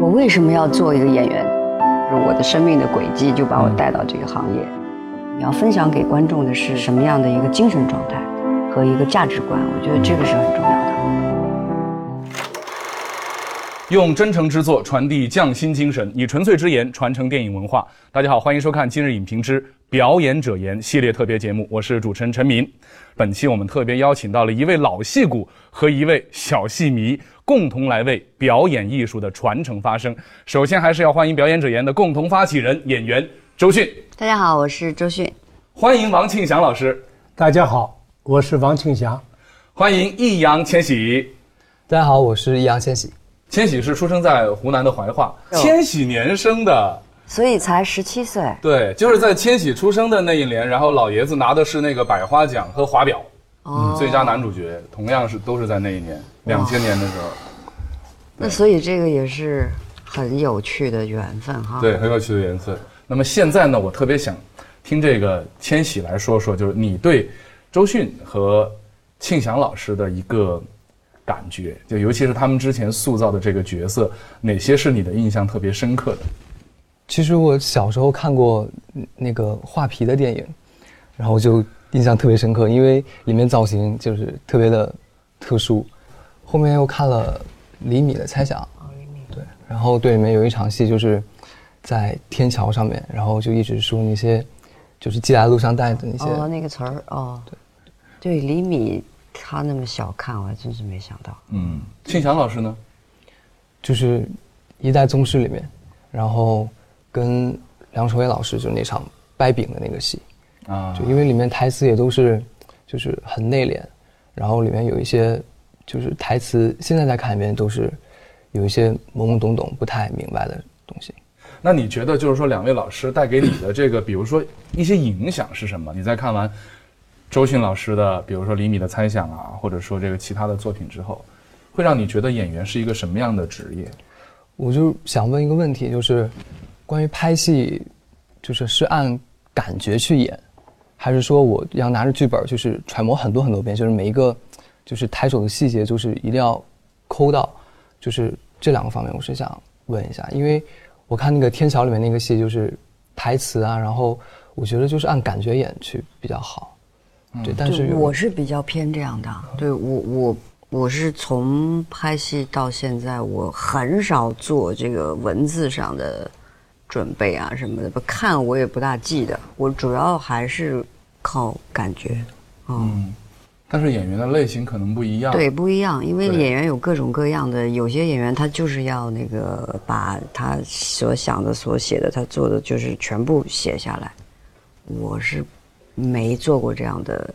我为什么要做一个演员？就是我的生命的轨迹就把我带到这个行业。你要分享给观众的是什么样的一个精神状态和一个价值观？我觉得这个是很重要的。用真诚之作传递匠心精神，以纯粹之言传承电影文化。大家好，欢迎收看今日影评之表演者言系列特别节目，我是主持人陈明。本期我们特别邀请到了一位老戏骨和一位小戏迷，共同来为表演艺术的传承发声。首先还是要欢迎表演者言的共同发起人演员周迅，大家好，我是周迅。欢迎王庆祥老师，大家好，我是王庆祥。欢迎易烊千玺，大家好，我是易烊千玺。千玺是出生在湖南的怀化，哦千禧年生的。所以才十七岁，对，就是在千玺出生的那一年，然后老爷子拿的是那个百花奖和华表，哦最佳男主角，同样是都是在那一年，两千年的时候，那所以这个也是很有趣的缘分哈。对，很有趣的缘分。那么现在呢，我特别想听这个千玺来说说，就是你对周迅和庆祥老师的一个感觉，就尤其是他们之前塑造的这个角色，哪些是你的印象特别深刻的？其实我小时候看过嗯那个画皮的电影，然后就印象特别深刻，因为里面造型就是特别的特殊。后面又看了厘米的猜想，对，然后对里面有一场戏就是在天桥上面，然后就一直说那些就是寄来录像带的那些，哦，那个词儿哦，对，对，厘米他那么小看，我还真是没想到。嗯，庆祥老师呢？就是一代宗师里面，然后跟梁朝伟老师就是那场掰饼的那个戏，啊就因为里面台词也都是就是很内敛，然后里面有一些就是台词，现在再看一遍都是有一些懵懵懂懂不太明白的东西。那你觉得就是说两位老师带给你的这个，比如说一些影响是什么？你在看完周迅老师的，比如说《厘米的猜想》啊，或者说这个其他的作品之后，会让你觉得演员是一个什么样的职业？我就想问一个问题，就是关于拍戏，就是是按感觉去演，还是说我要拿着剧本就是揣摩很多很多遍，就是每一个就是抬手的细节，就是一定要抠到，就是这两个方面，我是想问一下，因为我看那个《天桥》里面那个戏，就是台词啊，然后我觉得就是按感觉演去比较好，对，但是我是比较偏这样的。对我，我我是从拍戏到现在，我很少做这个文字上的准备啊什么的，不看我也不大记得。我主要还是靠感觉。嗯，但是演员的类型可能不一样。对，，不一样，因为演员有各种各样的，有些演员他就是要那个把他所想的、所写的、他做的，就是全部写下来。我是没做过这样的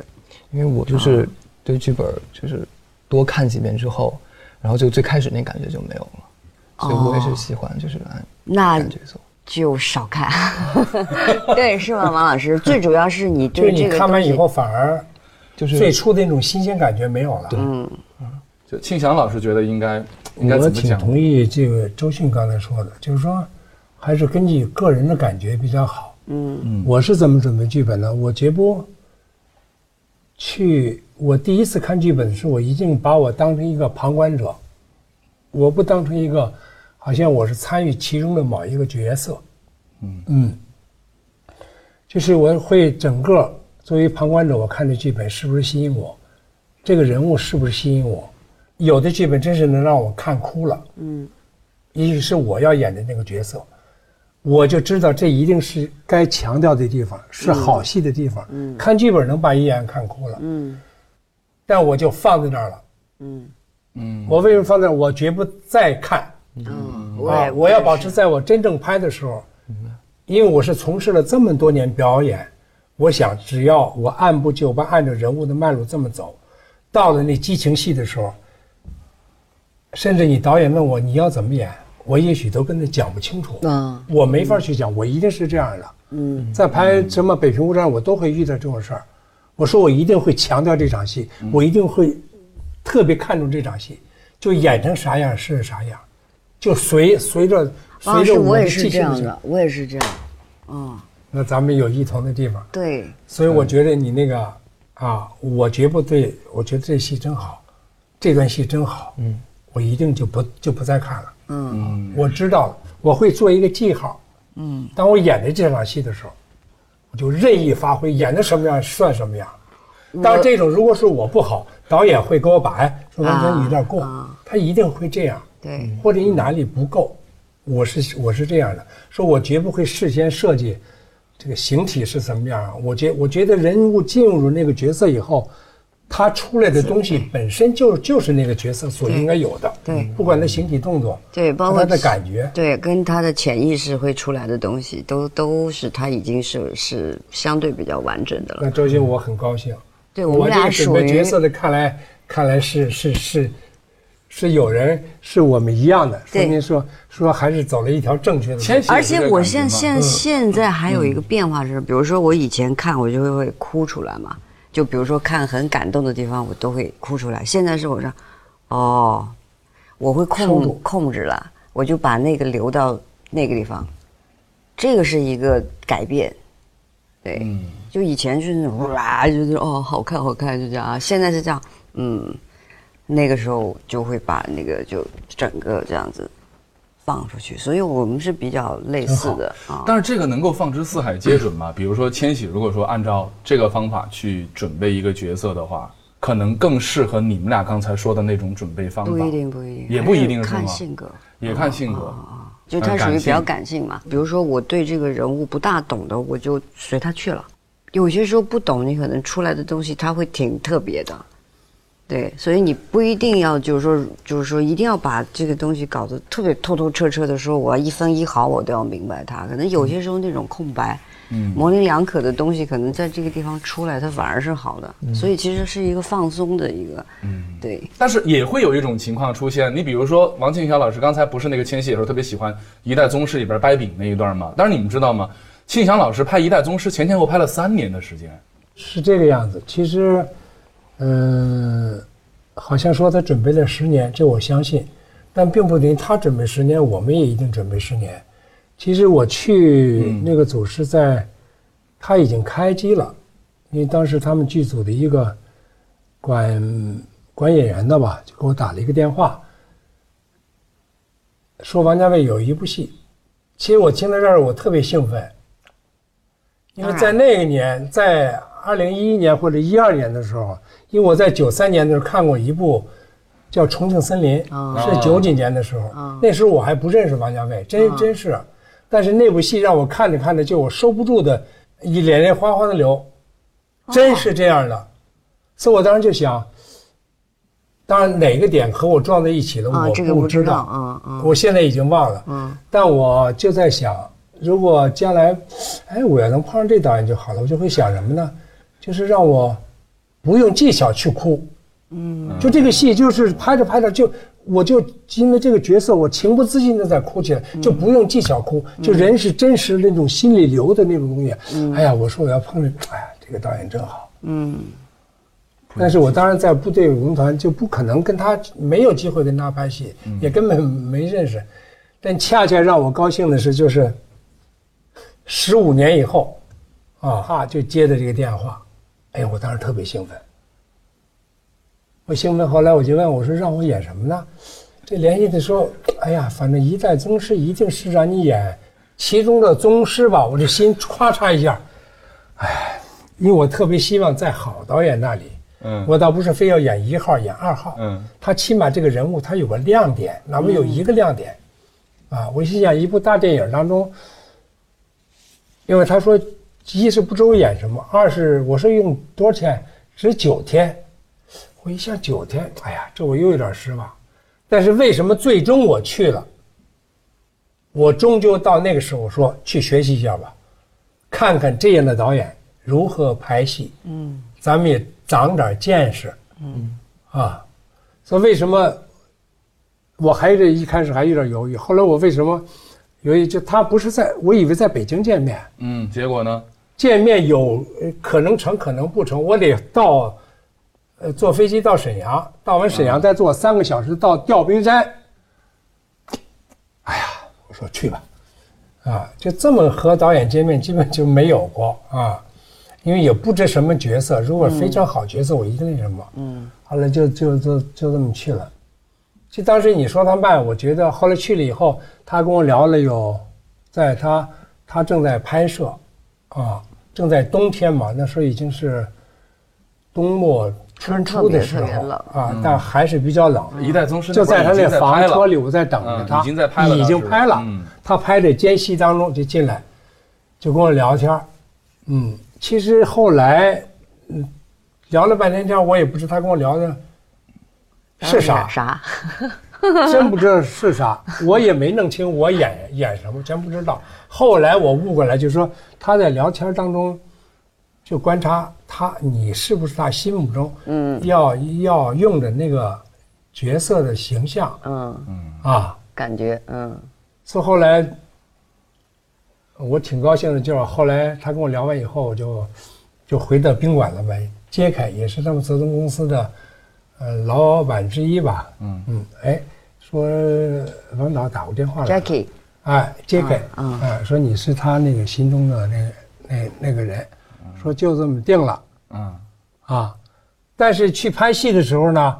因为我就是对剧本就是多看几遍之后，然后就最开始那感觉就没有了，所以我也是喜欢就是按那感觉走。就少看，对，是吗，王老师？最主要是你就是对这个东西你看完以后，反而就是最初的那种新鲜感觉没有了。嗯，就庆祥老师觉得应该应该我怎么讲？挺同意这个周迅刚才说的，就是说，还是根据个人的感觉比较好。嗯嗯我是怎么准备剧本的？我绝不去。我第一次看剧本的时候，我一定把我当成一个旁观者，我不当成一个好像我是参与其中的某一个角色。嗯嗯，就是我会整个作为旁观者，我看这剧本是不是吸引我，这个人物是不是吸引我？有的剧本真是能让我看哭了。嗯也许是我要演的那个角色，我就知道这一定是该强调的地方，是好戏的地方。嗯看剧本能把一演员看哭了，嗯但我就放在那儿了。嗯嗯，我为什么放在那儿？我绝不再看嗯，我啊！我要保持在我真正拍的时候，因为我是从事了这么多年表演，我想只要我按部就班，按照人物的脉络这么走，到了那激情戏的时候，甚至你导演问我你要怎么演，我也许都跟他讲不清楚。嗯我没法去讲，我一定是这样的。嗯在拍什么《北平无战》，我都会遇到这种事儿。我说我一定会强调这场戏，我一定会特别看重这场戏，就演成啥样是啥样，就随随着随着我也是记性这样的，我也是这样。嗯，那咱们有异同的地方，对，所以我觉得你那个啊，我绝不对，我觉得这戏真好，这段戏真好，嗯，我一定就不就不再看了。嗯，我知道了，我会做一个记号。嗯，当我演的这场戏的时候，我就任意发挥，演的什么样算什么样。当然，这种如果是我不好，导演会给我把哎，说完全有点过，他一定会这样。对，或者你哪里不够，我是我是这样的，说我绝不会事先设计这个形体是什么样啊。我觉我觉得人物进入那个角色以后，他出来的东西本身就就是那个角色所应该有的。对，不管他形体动作，对，包括他的感觉，对，跟他的潜意识会出来的东西，都都是他已经是是相对比较完整的了。那周星我很高兴。对我们俩准属于角色的，看来看来是是是是有人是我们一样的，说明说说还是走了一条正确的路。而且我现现现现在还有一个变化是，比如说我以前看我就会会哭出来嘛，就比如说看很感动的地方我都会哭出来。现在是我说，哦，我会控控制了，我就把那个留到那个地方，这个是一个改变，对，嗯。就以前是那种哇，就是哦好看好看就这样。啊，现在是这样，嗯，那个时候就会把那个就整个这样子放出去，所以我们是比较类似的啊。但是这个能够放之四海皆准吗？比如说千玺，如果说按照这个方法去准备一个角色的话，可能更适合你们俩刚才说的那种准备方法。不一定，不一定，也不一定是看性格，也看性格。就他属于比较感感性嘛。比如说我对这个人物不大懂的，我就随他去了。有些时候不懂，你可能出来的东西他会挺特别的，对，所以你不一定要就是说就是说一定要把这个东西搞得特别透透彻彻的说，我要一分一毫我都要明白它。可能有些时候那种空白，嗯模棱两可的东西，可能在这个地方出来，它反而是好的。所以其实是一个放松的一个，嗯对。但是也会有一种情况出现，你比如说王庆祥老师刚才不是那个千玺的时候特别喜欢《一代宗师》里边掰饼那一段吗？但是你们知道吗？庆祥老师拍《一代宗师》前前后拍了三年的时间。是这个样子。其实，嗯、好像说他准备了十年，这我相信，但并不等于他准备十年，我们也一定准备十年。其实我去那个组是在，他已经开机了，因为当时他们剧组的一个管管演员的吧，就给我打了一个电话，说王家卫有一部戏。其实我听到这儿，我特别兴奋，因为在那一年，在二零一一年或者一二年的时候，因为我在九三年的时候看过一部叫《重庆森林》，是九几年的时候，那时候我还不认识王家卫，真真是。但是那部戏让我看着看着就我收不住的，一脸泪哗哗的流，真是这样的。所以我当时就想，当然哪个点和我撞在一起了，啊，我不不知道。我现在已经忘了，嗯，但我就在想，如果将来，哎，我要能碰上这导演就好了，我就会想什么呢？就是让我不用技巧去哭，嗯，就这个戏就是拍着拍着就，我就因为这个角色，我情不自禁的在哭起来，就不用技巧哭，就人是真实那种心里流的那种东西。哎呀，我说我要碰着，哎呀，这个导演真好。嗯，但是我当然在部队文工团就不可能跟他没有机会跟他拍戏，也根本没认识。但恰恰让我高兴的是，就是十五年以后，啊哈就接的这个电话，哎呀，我当时特别兴奋。我兴奋，后来我就问我说让我演什么呢？这联系的时候，哎呀，反正一代宗师一定是让你演其中的宗师吧，我这心咵嚓一下，哎，因为我特别希望在好导演那里。嗯我倒不是非要演一号演二号，嗯，他起码这个人物他有个亮点，哪怕有一个亮点，啊，我心想一部大电影当中，因为他说一是不知道我演什么，二是我说用多少天，只九天，我一想九天，哎呀，这我又有点失望，但是为什么最终我去了？我终究到那个时候说去学习一下吧，看看这样的导演如何拍戏，嗯，咱们也长点见识，嗯，啊，所以为什么我还是一开始还有点犹豫，后来我为什么犹豫？就他不是在，我以为在北京见面，嗯，结果呢？见面有呃可能成，可能不成，我得到，呃，坐飞机到沈阳，到完沈阳再坐三个小时到吊冰山。哎呀，我说去吧，啊，就这么和导演见面，基本就没有过啊，因为也不知什么角色，如果非常好角色，我一定那什么，嗯，后来就就就就这么去了。就当时你说他慢，我觉得后来去了以后，他跟我聊了有，在他他正在拍摄，啊，正在冬天嘛，那时候已经是冬末春初的时候啊，但还是比较冷。一代宗师就在他那房子，车里，我在等着他，嗯已经在拍了已经拍了。嗯他拍的间隙当中就进来，就跟我聊天儿嗯，其实后来，嗯，聊了半天天，我也不知他跟我聊的是啥，啥？真不知道是啥，我也没弄清我演演什么，真不知道。后来我悟过来，就是说他在聊天当中，就观察他，你是不是他心目中，嗯，要要用的那个角色的形象嗯，啊。感觉嗯所以后来我挺高兴的，就是后来他跟我聊完以后，我就就回到宾馆了呗。杰凯也是他们泽东公司的呃老板之一吧。嗯嗯，哎，说王导打过电话来了。，Jackie，哎，揭开，嗯哎，说你是他那个心中的那那那个人，说就这么定了嗯，啊。但是去拍戏的时候呢，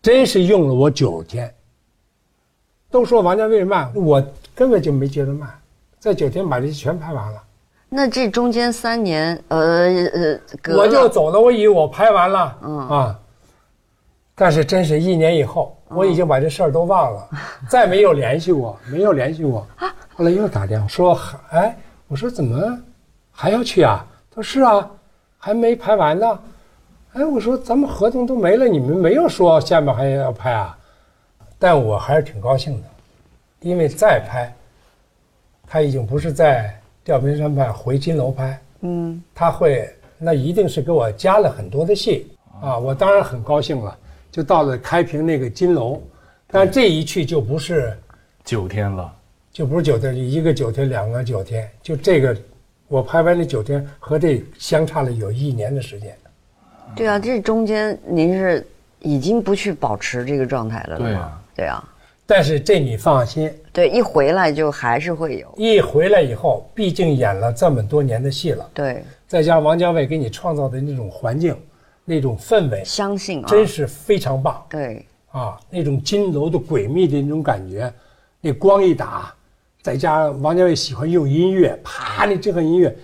真是用了我九天。都说王家卫慢，我根本就没觉得慢，在九天把这些全拍完了，那这中间三年，呃呃，我就走了。我以为我拍完了，嗯啊，但是真是一年以后，我已经把这事儿都忘了，再没有联系过，没有联系过。后来又打电话说，哎，我说怎么还要去啊？他说是啊，还没拍完呢。哎，我说咱们合同都没了，你们没有说下面还要拍啊？但我还是挺高兴的，因为再拍，他已经不是在吊瓶山拍，回金楼拍，嗯，他会那一定是给我加了很多的戏啊，我当然很高兴了，就到了开平那个金楼，但这一去就不是九天了，就不是九天，一个九天，两个九天，就这个我拍完这九天和这相差了有一年的时间。对啊，这中间您是已经不去保持这个状态了，吗对啊？对啊，但是这你放心，对，一回来就还是会有，一回来以后，毕竟演了这么多年的戏了，对，再加上王家卫给你创造的那种环境、那种氛围，相信啊，真是非常棒。对，啊，那种金楼的诡秘的那种感觉，那光一打，再加上王家卫喜欢用音乐，啪，那这个音乐，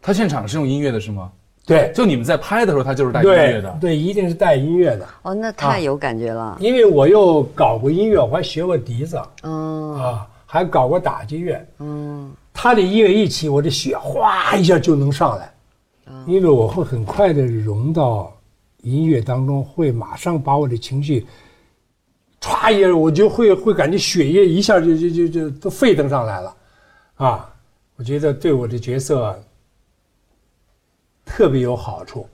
他现场是用音乐的是吗？对。就你们在拍的时候，他就是带音乐的。对对，一定是带音乐的，哦，那啊。太有感觉了，因为我又搞过音乐，我还学过笛子。嗯啊，还搞过打击乐，嗯，他的音乐一起，我的血哗一下就能上来，因为我会很快的融到音乐当中，会马上把我的情绪，歘一下，我就会会感觉血液一下就就就就都沸腾上来了，啊，我觉得对我的角色特别有好处，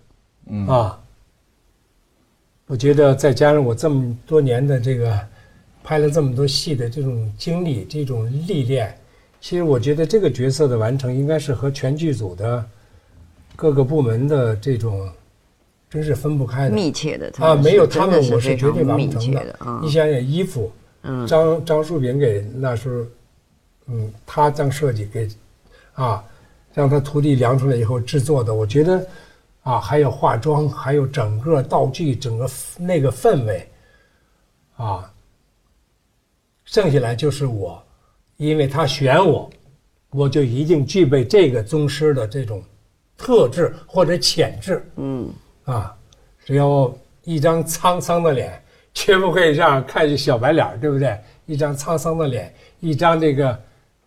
嗯。啊，我觉得再加上我这么多年的这个拍了这么多戏的这种经历、这种历练，其实我觉得这个角色的完成应该是和全剧组的各个部门的这种真是分不开的。密切的啊，没有他们我是绝对完不成的你，想想衣服，嗯。张张树炳给那时候，嗯，他当设计给，啊，让他徒弟量出来以后制作的，我觉得，啊，还有化妆，还有整个道具，整个那个氛围，啊，剩下来就是我，因为他选我，我就一定具备这个宗师的这种特质或者潜质，嗯，啊，只要一张沧桑的脸，绝不会让人看见小白脸，对不对？一张沧桑的脸，一张这个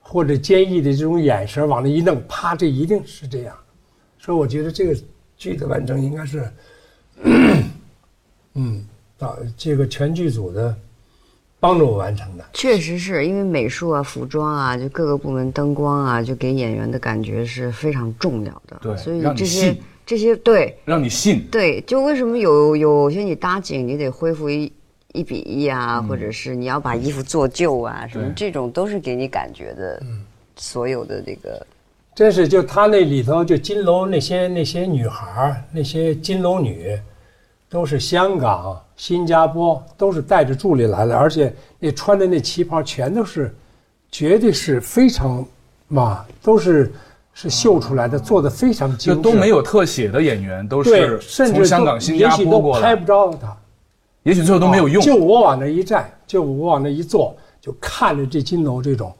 或者坚毅的这种眼神往那一弄，啪，这一定是这样。所以我觉得这个剧的完成应该是，嗯，导这个全剧组的帮助我完成的。确实是因为美术啊、服装啊，就各个部门灯光啊，就给演员的感觉是非常重要的。对所以这些这些对让你信。对，就为什么有有些你搭景你得恢复一一比一啊，或者是你要把衣服做旧啊，什么这种都是给你感觉的。嗯所有的这个真是就他那里头就金楼那些那些女孩儿那些金楼女，都是香港、新加坡都是带着助理来的，而且那穿的那旗袍全都是，绝对是非常嘛，都是是绣出来的，做的非常精致，就都没有特写的演员，都，是甚至香港、新加坡过来。拍不着他，也许最后都没有用。就我往那一站，就我往那一坐，就看着这金楼这种，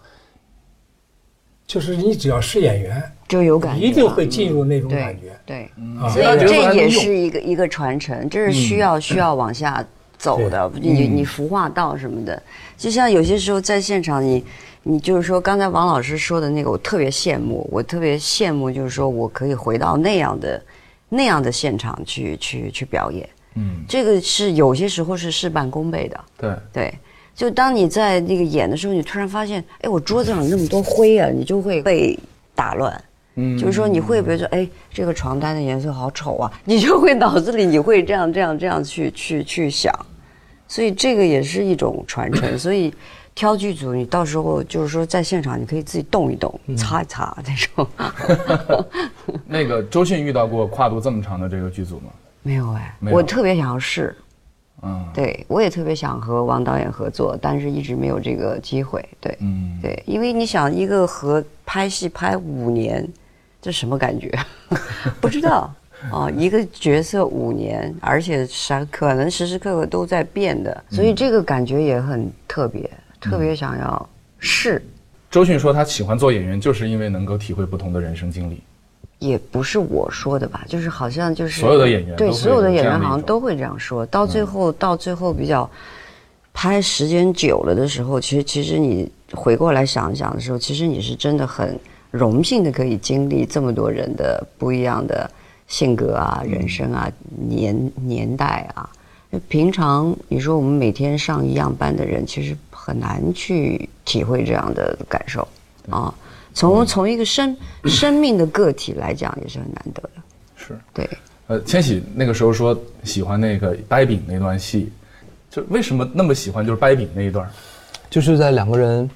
就是你只要是演员，就有感觉，一定会进入那种感觉。对，啊所以这也是一个一个传承，这是需要需要往下走的。你你服化道什么的，就像有些时候在现场你。你就是说，刚才王老师说的那个，我特别羡慕，我特别羡慕，就是说我可以回到那样的、那样的现场去去去表演。嗯，这个是有些时候是事半功倍的。对，对，就当你在那个演的时候，你突然发现，哎，我桌子上那么多灰啊，你就会被打乱。嗯就是说你会不会说，哎，这个床单的颜色好丑啊？你就会脑子里你会这样这样这样去 去去想，所以这个也是一种传承。所以挑剧组，你到时候就是说在现场你可以自己动一动、擦一擦那种。那个周迅遇到过跨度这么长的这个剧组吗？没有哎，有我特别想要试。嗯，对，我也特别想和王导演合作，但是一直没有这个机会。对，嗯，对，因为你想，一个和拍戏拍五年，这什么感觉？不知道 啊，一个角色五年，而且啥可能时时刻刻都在变的，所以这个感觉也很特别，特别想要试。周迅说她喜欢做演员，就是因为能够体会不同的人生经历。也不是我说的吧，就是好像就是所有的演员对所有的演员好像都会这样说。到最后，到最后比较拍时间久了的时候，其实其实你回过来想一想的时候，其实你是真的很荣幸的可以经历这么多人的不一样的性格啊、人生啊、年年代啊。平常你说我们每天上一样班的人，其实很难去体会这样的感受啊。从从一个生生命的个体来讲，也是很难得的。是，对，呃，千玺那个时候说喜欢那个掰饼那段戏，就为什么那么喜欢就是掰饼那一段？就是在两个人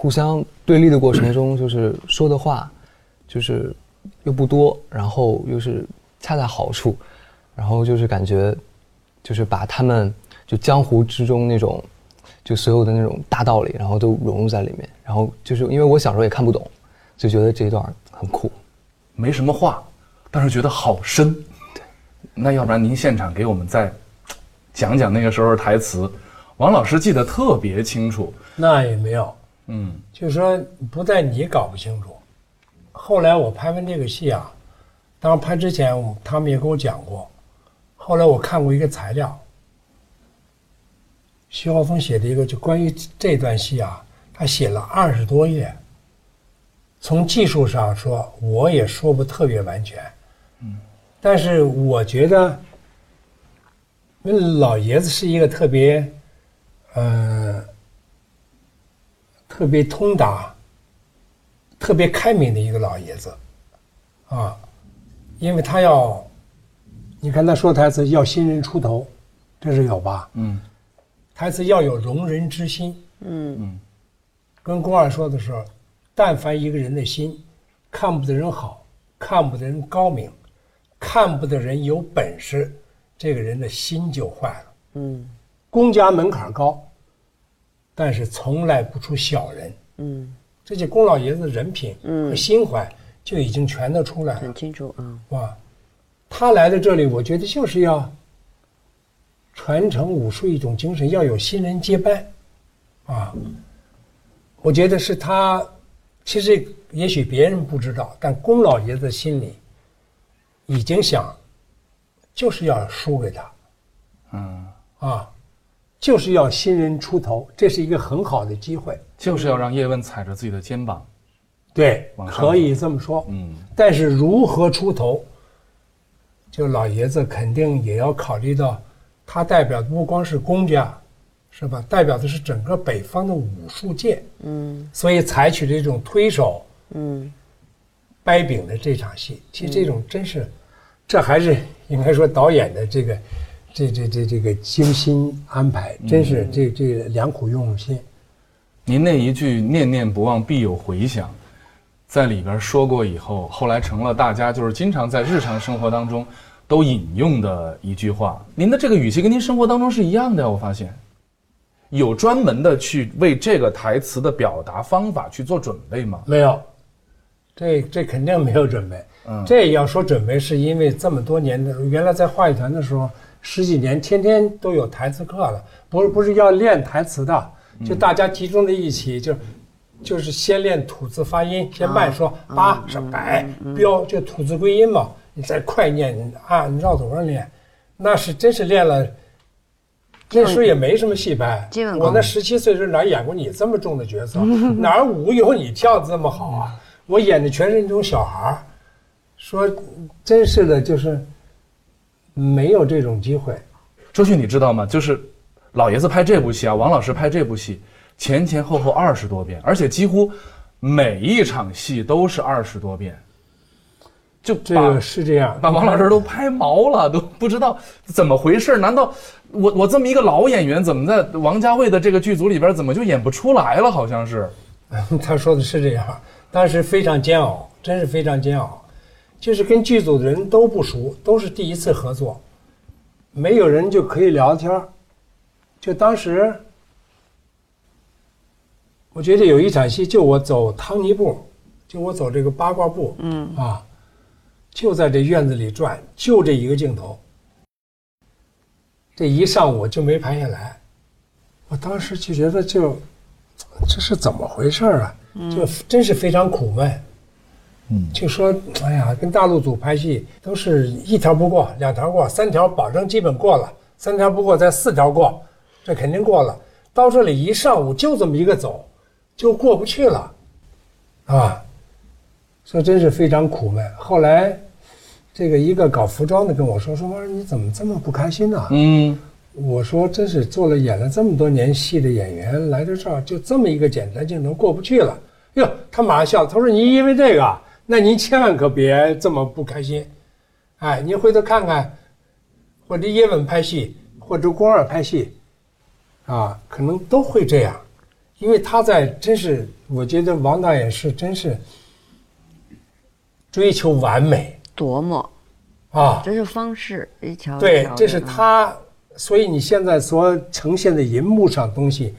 互相对立的过程中，就是说的话，就是又不多，然后又是恰在好处，然后就是感觉，就是把他们就江湖之中那种，就所有的那种大道理，然后都融入在里面。然后就是因为我小时候也看不懂，就觉得这一段很酷。没什么话，但是觉得好深。对，那要不然您现场给我们再讲讲那个时候的台词，王老师记得特别清楚。那也没有，嗯。就是说不在你搞不清楚，后来我拍完这个戏啊，当然拍之前我他们也跟我讲过，后来我看过一个材料，徐浩峰写的一个就关于这段戏啊，他写了二十多页。从技术上说，我也说不特别完全，嗯，但是我觉得，因为老爷子是一个特别，呃，特别通达、特别开明的一个老爷子，啊，因为他要，你看他说台词要新人出头，这是有吧？嗯。台词要有容人之心，嗯。嗯。跟宫二说的时候，但凡一个人的心，看不得人好，看不得人高明，看不得人有本事，这个人的心就坏了。嗯。公家门槛高，但是从来不出小人。嗯，这些宫老爷子的人品嗯和心怀就已经全都出来了很，清楚啊。哇！他来到这里，我觉得就是要传承武术一种精神，要有新人接班，啊！我觉得是他，其实也许别人不知道，但宫老爷子心里已经想，就是要输给他，嗯，啊，就是要新人出头，这是一个很好的机会。就是要让叶问踩着自己的肩膀。对，往上可以这么说。嗯但是如何出头，就老爷子肯定也要考虑到，他代表的不光是公家，是吧？代表的是整个北方的武术界，嗯所以采取这种推手嗯掰饼的这场戏，其实这种真是，这还是应该说导演的这个，这这这这个精心安排，真是这这良苦用心。您那一句“念念不忘，必有回响”，在里边说过以后，后来成了大家就是经常在日常生活当中都引用的一句话。您的这个语气跟您生活当中是一样的呀，我发现。有专门的去为这个台词的表达方法去做准备吗？没有，这这肯定没有准备。嗯这要说准备，是因为这么多年的，原来在话剧团的时候，十几年，天天都有台词课了，不是不是要练台词的，就大家集中在一起，就就是先练吐字发音，先慢说八是百，标就吐字归音嘛，你再快念，你按绕头上练，那是真是练了。那时候也没什么戏班，我那十七岁时候哪演过你这么重的角色？哪儿舞有你跳的这么好啊？我演的全是那种小孩儿，说真是的，就是没有这种机会。周迅，你知道吗？就是老爷子拍这部戏啊，王老师拍这部戏，前前后后二十多遍，而且几乎每一场戏都是二十多遍，就这把个是这样，把王老师都拍毛了，都不知道怎么回事。难道我我这么一个老演员，怎么在王家卫的这个剧组里边，怎么就演不出来了？好像是。他说的是这样，当时非常煎熬，真是非常煎熬，就是跟剧组的人都不熟，都是第一次合作，没有人就可以聊天儿就当时，我觉得有一场戏，就我走汤尼步，就我走这个八卦步，嗯啊，就在这院子里转，就这一个镜头，这一上午就没拍下来，我当时就觉得就。这是怎么回事儿啊？就真是非常苦闷。嗯，就说哎呀，跟大陆组拍戏都是一条不过，两条过，三条保证基本过了，三条不过再四条过，这肯定过了。到这里一上午就这么一个走，就过不去了，啊，说真是非常苦闷。后来，这个一个搞服装的跟我说说，妈你怎么这么不开心呢？嗯，我说，真是做了演了这么多年戏的演员，来到这儿就这么一个简单镜头过不去了。哟，他马上笑了，他说：“你因为这个，那您千万可别这么不开心。哎，您回头看看，或者叶问拍戏，或者宫二拍戏，啊，可能都会这样，因为他在真是，我觉得王导演是真是追求完美琢磨，啊。这是方式一条对这是啊他，所以你现在所呈现的银幕上东西，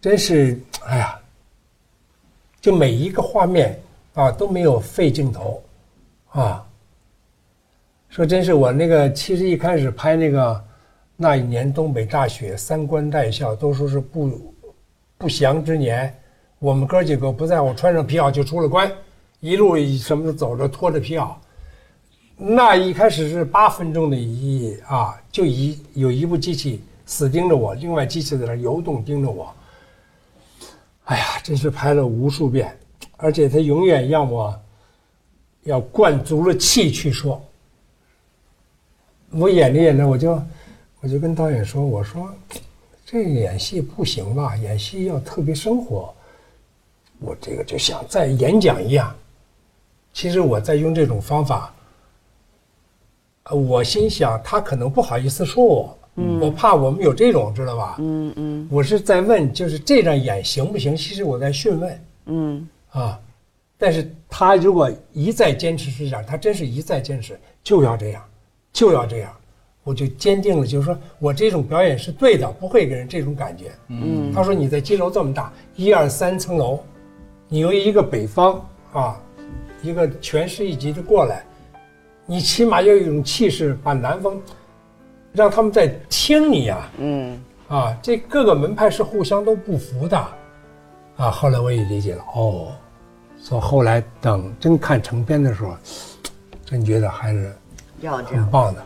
真是，哎呀，就每一个画面啊都没有废镜头，啊。说真是我那个，其实一开始拍那个那一年东北大雪，三官带孝，都说是不不祥之年。我们哥几个不在乎穿上皮袄就出了关，一路什么的走着拖着皮袄，那一开始是八分钟的一啊，就一有一部机器死盯着我，另外机器在那游动盯着我。哎呀，真是拍了无数遍，而且他永远让我要灌足了气去说。我演着演着，我就我就跟导演说：“我说这演戏不行吧？演戏要特别生活。我这个就像在演讲一样。其实我在用这种方法。呃，我心想他可能不好意思说我，我怕我们有这种，知道吧？嗯嗯我是在问，就是这样演行不行？其实我在询问嗯啊。但是他如果一再坚持是这样，他真是一再坚持，就要这样，就要这样，我就坚定了，就是说我这种表演是对的，不会给人这种感觉。嗯。他说你在金楼这么大，一二三层楼，你由一个北方啊，一个全市一级的过来，你起码要有一种气势，把南方让他们在听你呀、嗯。啊，这各个门派是互相都不服的，啊，后来我也理解了，哦，所以后来等真看成片的时候，真觉得还是。很棒的。